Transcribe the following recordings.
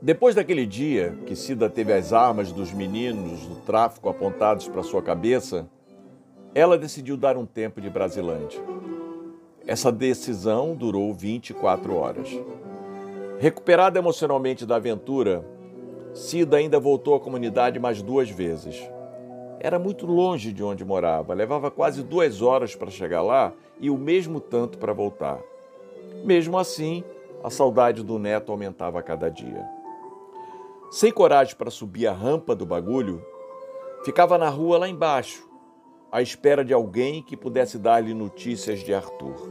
Depois daquele dia que Cida teve as armas dos meninos do tráfico apontados para sua cabeça, ela decidiu dar um tempo de Brasilândia. Essa decisão durou 24 horas. Recuperada emocionalmente da aventura, Cida ainda voltou à comunidade mais duas vezes. Era muito longe de onde morava, levava quase duas horas para chegar lá e o mesmo tanto para voltar. Mesmo assim, a saudade do neto aumentava a cada dia. Sem coragem para subir a rampa do bagulho, ficava na rua lá embaixo, à espera de alguém que pudesse dar-lhe notícias de Arthur.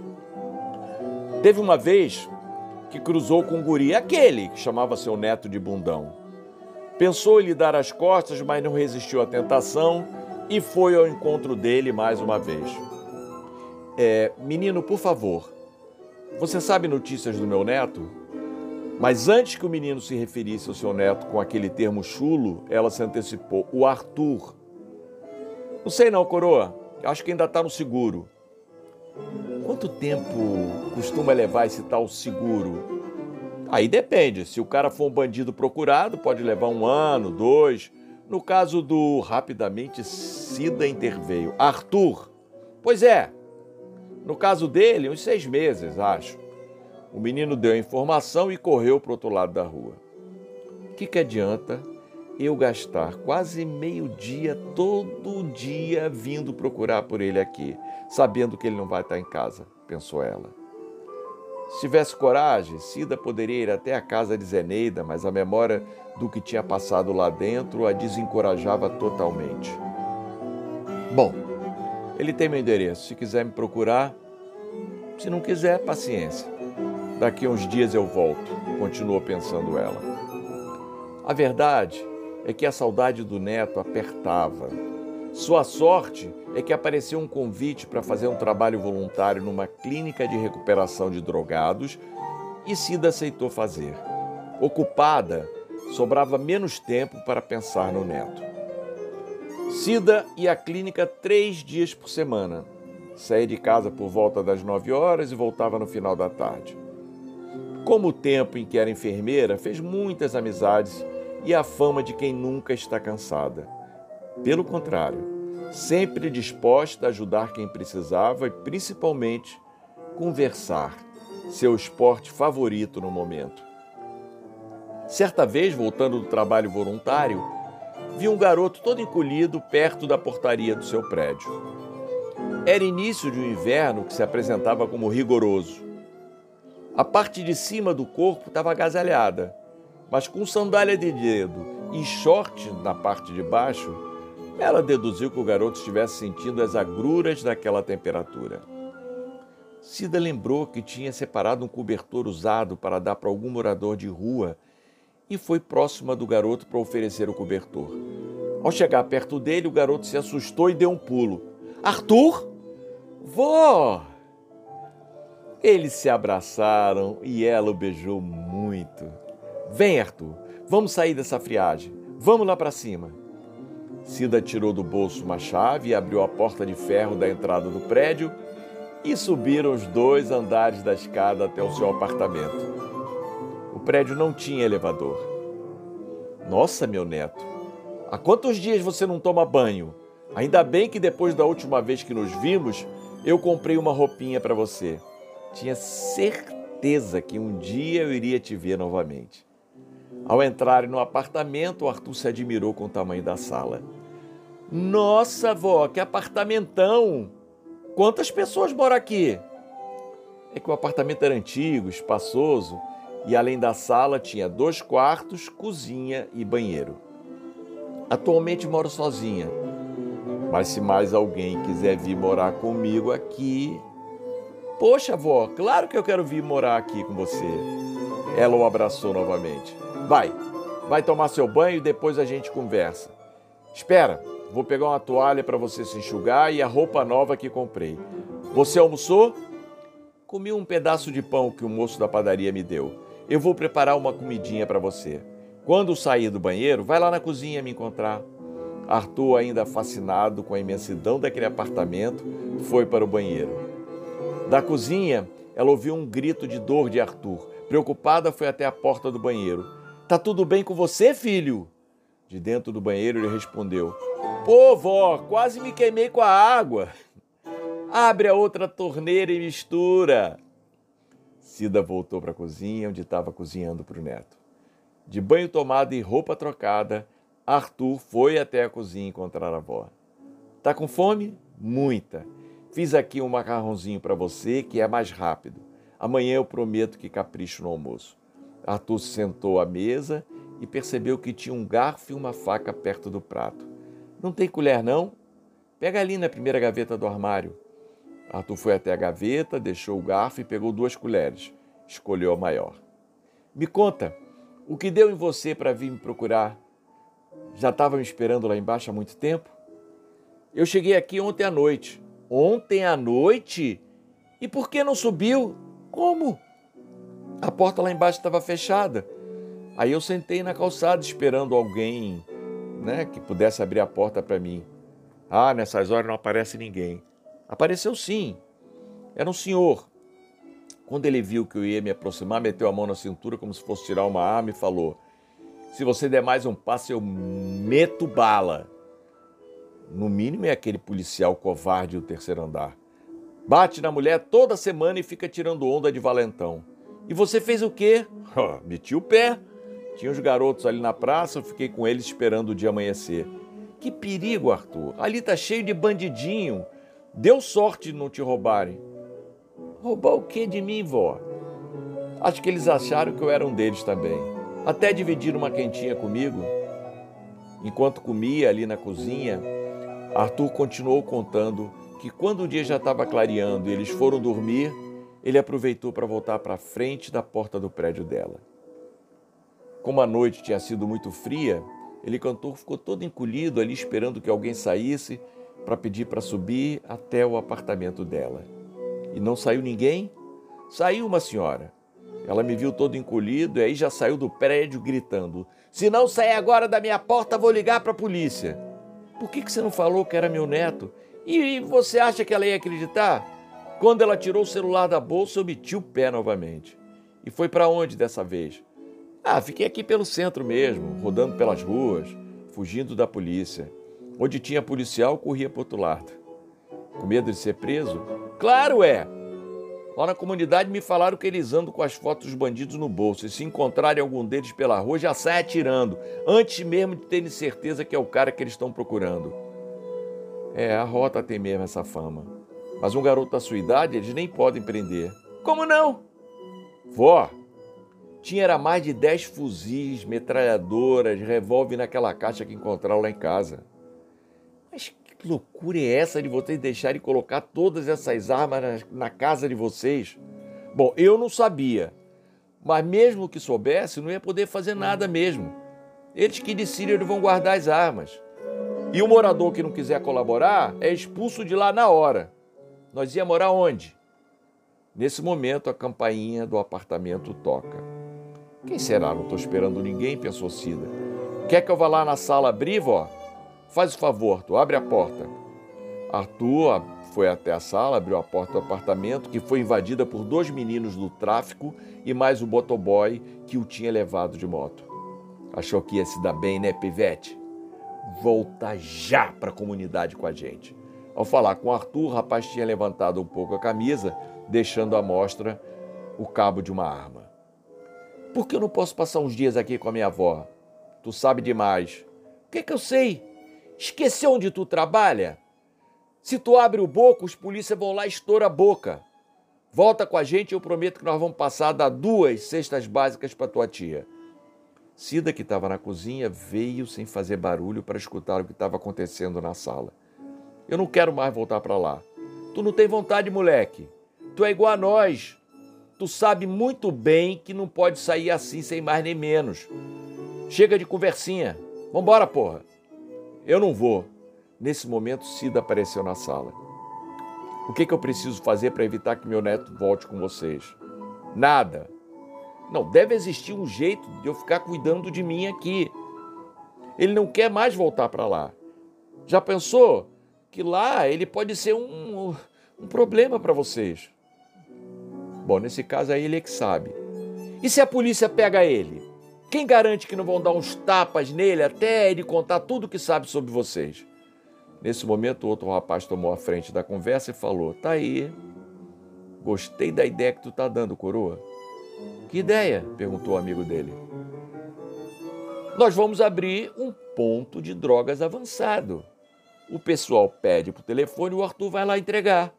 Teve uma vez que cruzou com um guri, aquele que chamava seu neto de bundão. Pensou em lhe dar as costas, mas não resistiu à tentação e foi ao encontro dele mais uma vez. É, menino, por favor, você sabe notícias do meu neto? Mas antes que o menino se referisse ao seu neto com aquele termo chulo, ela se antecipou: o Arthur. Não sei não, coroa. Acho que ainda está no seguro. Quanto tempo costuma levar esse tal seguro? Aí depende. Se o cara for um bandido procurado, pode levar um ano, dois. No caso do rapidamente Cida interveio. Arthur. Pois é. No caso dele, uns seis meses, acho. O menino deu a informação e correu para o outro lado da rua. O que, que adianta eu gastar quase meio dia, todo dia, vindo procurar por ele aqui, sabendo que ele não vai estar em casa? pensou ela. Se tivesse coragem, Cida poderia ir até a casa de Zeneida, mas a memória do que tinha passado lá dentro a desencorajava totalmente. Bom, ele tem meu endereço. Se quiser me procurar, se não quiser, paciência. Daqui a uns dias eu volto, continuou pensando ela. A verdade é que a saudade do neto apertava. Sua sorte é que apareceu um convite para fazer um trabalho voluntário numa clínica de recuperação de drogados e Cida aceitou fazer. Ocupada, sobrava menos tempo para pensar no neto. Cida ia à clínica três dias por semana. Saía de casa por volta das nove horas e voltava no final da tarde. Como o tempo em que era enfermeira, fez muitas amizades e a fama de quem nunca está cansada. Pelo contrário, sempre disposta a ajudar quem precisava e principalmente conversar, seu esporte favorito no momento. Certa vez, voltando do trabalho voluntário, vi um garoto todo encolhido perto da portaria do seu prédio. Era início de um inverno que se apresentava como rigoroso. A parte de cima do corpo estava agasalhada, mas com sandália de dedo e short na parte de baixo, ela deduziu que o garoto estivesse sentindo as agruras daquela temperatura. Cida lembrou que tinha separado um cobertor usado para dar para algum morador de rua e foi próxima do garoto para oferecer o cobertor. Ao chegar perto dele, o garoto se assustou e deu um pulo. Arthur? Vó! Eles se abraçaram e ela o beijou muito. Vem, Arthur, vamos sair dessa friagem. Vamos lá para cima. Cida tirou do bolso uma chave e abriu a porta de ferro da entrada do prédio e subiram os dois andares da escada até o seu apartamento. O prédio não tinha elevador. Nossa, meu neto, há quantos dias você não toma banho? Ainda bem que depois da última vez que nos vimos, eu comprei uma roupinha para você. Tinha certeza que um dia eu iria te ver novamente. Ao entrarem no apartamento, Arthur se admirou com o tamanho da sala. Nossa, vó, que apartamentão! Quantas pessoas moram aqui? É que o apartamento era antigo, espaçoso, e além da sala tinha dois quartos, cozinha e banheiro. Atualmente moro sozinha, mas se mais alguém quiser vir morar comigo aqui, Poxa, avó, claro que eu quero vir morar aqui com você. Ela o abraçou novamente. Vai, vai tomar seu banho e depois a gente conversa. Espera, vou pegar uma toalha para você se enxugar e a roupa nova que comprei. Você almoçou? Comi um pedaço de pão que o moço da padaria me deu. Eu vou preparar uma comidinha para você. Quando sair do banheiro, vai lá na cozinha me encontrar. Arthur, ainda fascinado com a imensidão daquele apartamento, foi para o banheiro. Da cozinha, ela ouviu um grito de dor de Arthur. Preocupada, foi até a porta do banheiro. Tá tudo bem com você, filho? De dentro do banheiro ele respondeu: Pô, vó, quase me queimei com a água. Abre a outra torneira e mistura. Cida voltou para a cozinha, onde estava cozinhando para o neto. De banho tomado e roupa trocada, Arthur foi até a cozinha encontrar a avó. Tá com fome? Muita. Fiz aqui um macarrãozinho para você que é mais rápido. Amanhã eu prometo que capricho no almoço. Arthur sentou à mesa e percebeu que tinha um garfo e uma faca perto do prato. Não tem colher, não? Pega ali na primeira gaveta do armário. Arthur foi até a gaveta, deixou o garfo e pegou duas colheres. Escolheu a maior. Me conta, o que deu em você para vir me procurar? Já estava me esperando lá embaixo há muito tempo? Eu cheguei aqui ontem à noite. Ontem à noite? E por que não subiu? Como? A porta lá embaixo estava fechada. Aí eu sentei na calçada esperando alguém, né, que pudesse abrir a porta para mim. Ah, nessas horas não aparece ninguém. Apareceu sim. Era um senhor. Quando ele viu que eu ia me aproximar, meteu a mão na cintura como se fosse tirar uma arma e falou: Se você der mais um passo, eu meto bala. No mínimo é aquele policial covarde do terceiro andar. Bate na mulher toda semana e fica tirando onda de valentão. E você fez o quê? meti o pé. Tinha os garotos ali na praça, eu fiquei com eles esperando o dia amanhecer. Que perigo, Arthur. Ali tá cheio de bandidinho. Deu sorte de não te roubarem. Roubar o que de mim, vó? Acho que eles acharam que eu era um deles também. Até dividiram uma quentinha comigo. Enquanto comia ali na cozinha, Arthur continuou contando que quando o dia já estava clareando e eles foram dormir, ele aproveitou para voltar para frente da porta do prédio dela. Como a noite tinha sido muito fria, ele cantor ficou todo encolhido ali esperando que alguém saísse para pedir para subir até o apartamento dela. E não saiu ninguém? Saiu uma senhora. Ela me viu todo encolhido e aí já saiu do prédio gritando: Se não sair agora da minha porta, vou ligar para a polícia. Por que, que você não falou que era meu neto? E você acha que ela ia acreditar? Quando ela tirou o celular da bolsa, eu meti o pé novamente. E foi para onde dessa vez? Ah, fiquei aqui pelo centro mesmo, rodando pelas ruas, fugindo da polícia. Onde tinha policial, corria para outro lado. Com medo de ser preso? Claro é! Lá na comunidade me falaram que eles andam com as fotos dos bandidos no bolso e se encontrarem algum deles pela rua já sai atirando, antes mesmo de terem certeza que é o cara que eles estão procurando. É, a rota tem mesmo essa fama. Mas um garoto da sua idade eles nem podem prender. Como não? Vó, tinha era mais de 10 fuzis, metralhadoras, revólver naquela caixa que encontraram lá em casa. Mas que loucura é essa de vocês deixarem colocar todas essas armas na, na casa de vocês? Bom, eu não sabia. Mas mesmo que soubesse, não ia poder fazer nada mesmo. Eles que decidem vão guardar as armas. E o morador que não quiser colaborar é expulso de lá na hora. Nós ia morar onde? Nesse momento, a campainha do apartamento toca. Quem será? Não estou esperando ninguém, pensou Cida. Quer que eu vá lá na sala abrir, vó? Faz o favor, tu abre a porta. Arthur foi até a sala, abriu a porta do apartamento, que foi invadida por dois meninos do tráfico e mais o motoboy que o tinha levado de moto. Achou que ia se dar bem, né, Pivete? Volta já para a comunidade com a gente. Ao falar com Arthur, o rapaz tinha levantado um pouco a camisa, deixando à mostra o cabo de uma arma. Por que eu não posso passar uns dias aqui com a minha avó? Tu sabe demais. O que, é que eu sei? Esqueceu onde tu trabalha? Se tu abre o boco, os polícias vão lá e estoura a boca. Volta com a gente, eu prometo que nós vamos passar a dar duas cestas básicas para tua tia. Cida, que estava na cozinha, veio sem fazer barulho para escutar o que estava acontecendo na sala. Eu não quero mais voltar para lá. Tu não tem vontade, moleque. Tu é igual a nós. Tu sabe muito bem que não pode sair assim sem mais nem menos. Chega de conversinha. Vambora, porra. Eu não vou. Nesse momento, Cida apareceu na sala. O que, que eu preciso fazer para evitar que meu neto volte com vocês? Nada. Não, deve existir um jeito de eu ficar cuidando de mim aqui. Ele não quer mais voltar para lá. Já pensou que lá ele pode ser um, um problema para vocês? Bom, nesse caso aí ele é que sabe. E se a polícia pega ele? Quem garante que não vão dar uns tapas nele até ele contar tudo o que sabe sobre vocês? Nesse momento, outro rapaz tomou a frente da conversa e falou: Tá aí. Gostei da ideia que tu tá dando, coroa. Que ideia? perguntou o amigo dele. Nós vamos abrir um ponto de drogas avançado. O pessoal pede por telefone e o Arthur vai lá entregar.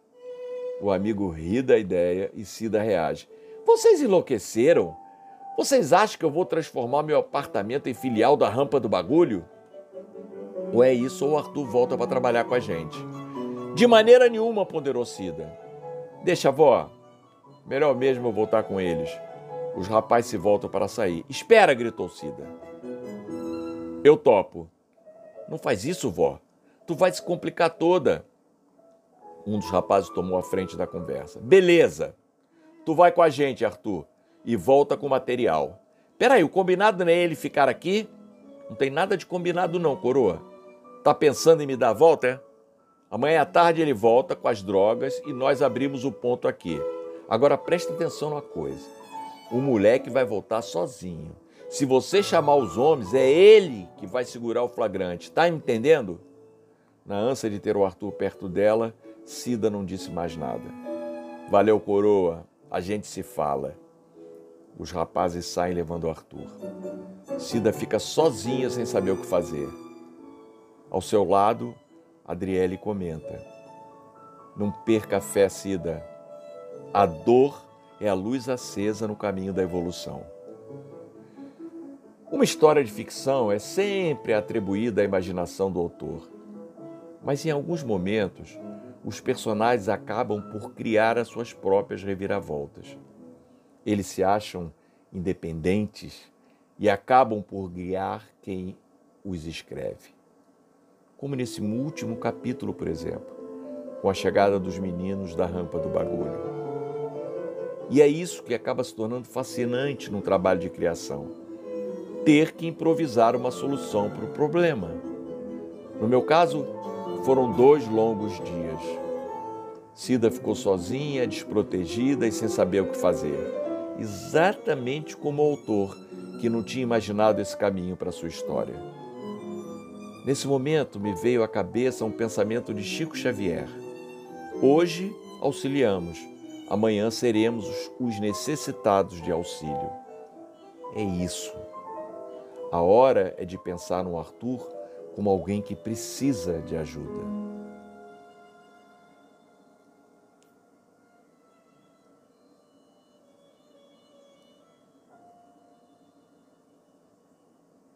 O amigo ri da ideia e Cida reage. Vocês enlouqueceram? Vocês acham que eu vou transformar meu apartamento em filial da rampa do bagulho? Ou é isso ou o Arthur volta para trabalhar com a gente? De maneira nenhuma, ponderou Cida. Deixa, vó. Melhor mesmo eu voltar com eles. Os rapazes se voltam para sair. Espera, gritou Cida. Eu topo. Não faz isso, vó. Tu vai se complicar toda. Um dos rapazes tomou a frente da conversa. Beleza. Tu vai com a gente, Arthur, e volta com o material. Peraí, o combinado não é ele ficar aqui? Não tem nada de combinado não, coroa. Tá pensando em me dar a volta, é? Amanhã à tarde ele volta com as drogas e nós abrimos o ponto aqui. Agora presta atenção numa coisa. O moleque vai voltar sozinho. Se você chamar os homens, é ele que vai segurar o flagrante. Tá entendendo? Na ânsia de ter o Arthur perto dela, Cida não disse mais nada. Valeu, coroa. A gente se fala. Os rapazes saem levando o Arthur. Cida fica sozinha sem saber o que fazer. Ao seu lado, Adriele comenta: Não perca a fé, Cida. A dor é a luz acesa no caminho da evolução. Uma história de ficção é sempre atribuída à imaginação do autor. Mas em alguns momentos, os personagens acabam por criar as suas próprias reviravoltas. Eles se acham independentes e acabam por guiar quem os escreve como nesse último capítulo, por exemplo, com a chegada dos meninos da rampa do bagulho. E é isso que acaba se tornando fascinante no trabalho de criação. Ter que improvisar uma solução para o problema. No meu caso, foram dois longos dias. Cida ficou sozinha, desprotegida e sem saber o que fazer. Exatamente como o autor, que não tinha imaginado esse caminho para sua história. Nesse momento me veio à cabeça um pensamento de Chico Xavier. Hoje auxiliamos, amanhã seremos os necessitados de auxílio. É isso. A hora é de pensar no Arthur como alguém que precisa de ajuda.